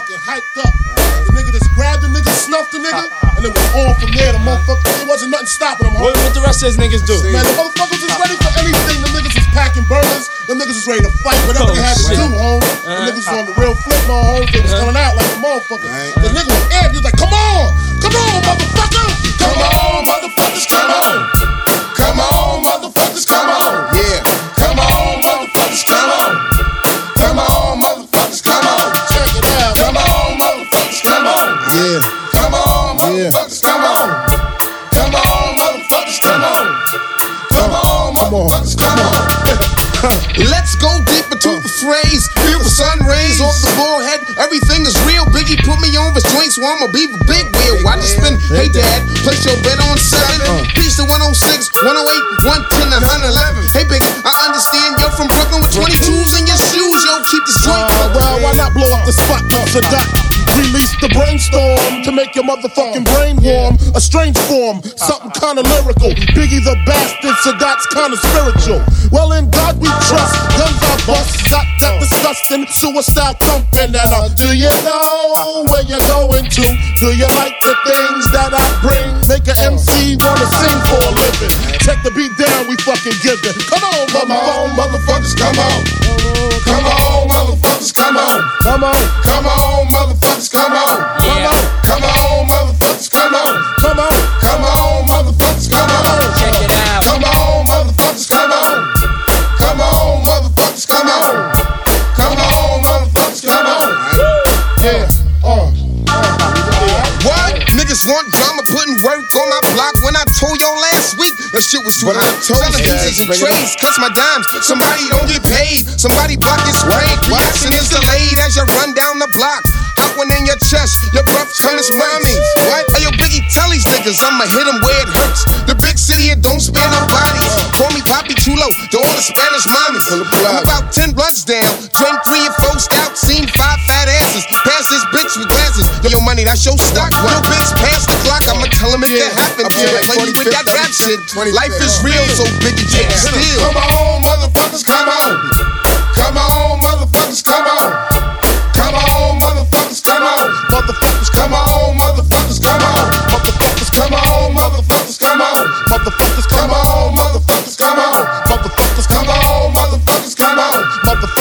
fucking hyped up. The nigga just grabbed the nigga, snuffed the nigga, and it was on from there. The motherfucker, it wasn't nothing stopping him. What, what the rest of these niggas do? Man, the motherfuckers was ready for anything. The niggas was packing burners. The niggas was ready to fight. Whatever Oh, they had to shit. do, home. The niggas uh-huh. was on the real flip mode, home. They was uh-huh. coming out like a motherfucker. The Come on, come on. Let's go deep into the phrase. Feel the sun rays off the forehead. Everything is real. Biggie put me on his joints, so I'ma be the big wheel. Watch it spin. Hey, dad, place your bet on seven. Uh. Peace to 106, 108, 110, 111. Hey, Biggie, I understand you're from Brooklyn with 22s the spot? Sadat release the brainstorm to make your motherfucking brain warm. A strange form, something kinda lyrical. Biggie the bastard, Sadat's kinda spiritual. Well, in God we trust. Guns are bust, Zap that disgusting, suicide thumping. And uh, do you know where you're going to? Do you like the things that I bring? Make an MC wanna sing for a living. Check the beat down, we fucking. Come on, come on, motherfuckers, come on. Come on, come on. Come on. Motherfuckers, come on. Come on. Come on, motherfuckers, come on. Come on. Come on, motherfuckers, come on. Check it out. Come on, motherfuckers, come on. Come on, motherfuckers, come on. Come on, motherfuckers, come on. Yeah. Uh. What? Niggas want drama, putting work on my block. When I told y'all last that shit was too But hot. Selling pieces and it cuss my dimes. Somebody don't get paid. Somebody block your spray. Reaction is delayed as you run down the block. Hot one in your chest, your breath turns mommy. What? Hey, yo, Biggie, tell these niggas I'ma hit them where it hurts. The big city, it don't spare no bodies. Call me Papi Chulo, to all the Spanish mommies. I'm about 10 bloods down. Drink three and four stout, seen five fat asses. Pass this bitch with glasses. Yo, yo, money, that's your stock. Yo, bitch, pass the clock. I'ma tell him it Yeah. can happen. Okay, Yeah, play me with that rap shit. Life is real, so Biggie take it still. Come on, motherfuckers, come on. Come on, motherfuckers, come on. Come on, motherfuckers, come on. Motherfuckers, come on, motherfuckers, come on. Motherfuckers, come on, motherfuckers, come on. Motherfuckers, come on, motherfuckers, come on. Motherfuckers, come on, motherfuckers, come on. Motherfuckers,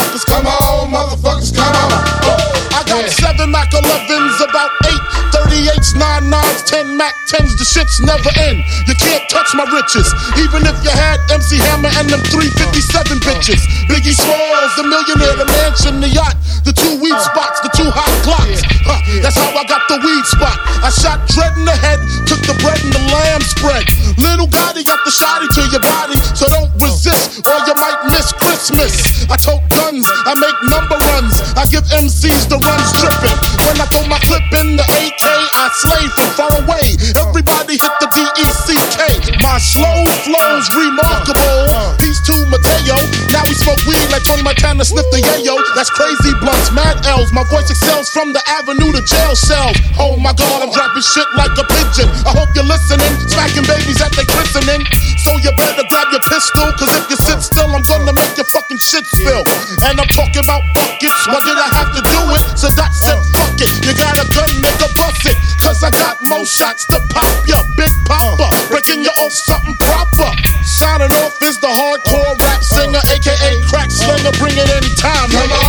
Mac 10s. The shits never end. You can't touch my riches. Even if you had MC Hammer and them 357 bitches. Biggie Smalls, the millionaire, the mansion, the yacht, the two weed spots, the two hot clocks. Huh, that's how I got the weed spot. I shot Dread in the head, took the bread and the lamb spread. Little Gotti got the shotty to your body, so don't resist or you might miss Christmas. I tote guns, I make number runs, I give MCs the runs dripping. When I throw my clip in the AK, I slay from far away. Everybody hit the D-E-C-K. My slow flow's remarkable. Peace to Mateo. Now we smoke weed like Tony Montana sniff the yayo. That's crazy blunts, mad L's. My voice excels from the avenue to jail cells. Oh my god, I'm dropping shit like a pigeon. I hope you're listening. Smacking babies at their christening. So you better grab your pistol, cause if you sit still, I'm gonna make your fucking shit spill. And I'm talking about buckets. Why did I have to do it? So that said, fuck it. You got a gun, nigga, bust it. Got more shots to pop ya. Big popper. Breaking you off something proper. Signing off is the hardcore rap singer, aka crack slinger. Bring it in time, nigga.